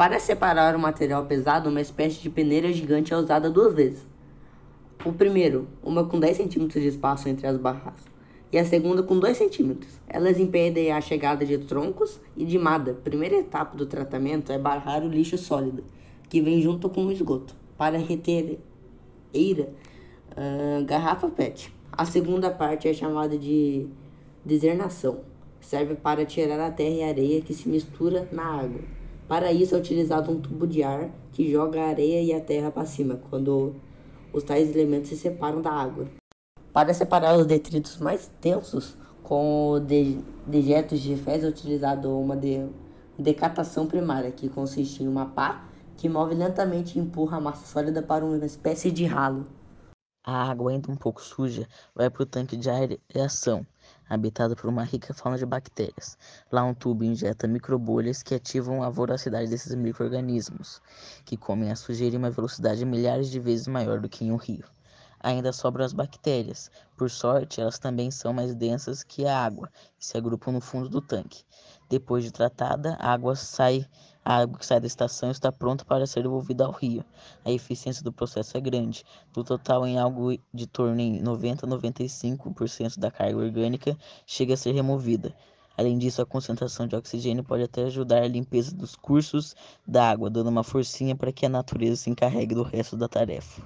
Para separar o material pesado, uma espécie de peneira gigante é usada duas vezes. O primeiro, uma com 10 centímetros de espaço entre as barras, e a segunda com 2 centímetros. Elas impedem a chegada de troncos e de mada. Primeira etapa do tratamento é barrar o lixo sólido, que vem junto com o esgoto, para reter eira, uh, garrafa PET. A segunda parte é chamada de desernação. Serve para tirar a terra e areia que se mistura na água. Para isso é utilizado um tubo de ar que joga a areia e a terra para cima, quando os tais elementos se separam da água. Para separar os detritos mais densos, com dejetos de fezes é utilizado uma de decatação primária, que consiste em uma pá que move lentamente e empurra a massa sólida para uma espécie de ralo. A água, ainda um pouco suja, vai para o tanque de aereação, habitado por uma rica fauna de bactérias. Lá um tubo injeta microbolhas que ativam a voracidade desses micro-organismos, que comem a sujeira em uma velocidade milhares de vezes maior do que em um rio. Ainda sobram as bactérias. Por sorte, elas também são mais densas que a água e se agrupam no fundo do tanque. Depois de tratada, a água sai a água que sai da estação está pronta para ser devolvida ao rio. A eficiência do processo é grande. Do total, em algo de torno em 90 a 95% da carga orgânica chega a ser removida. Além disso, a concentração de oxigênio pode até ajudar a limpeza dos cursos da água, dando uma forcinha para que a natureza se encarregue do resto da tarefa.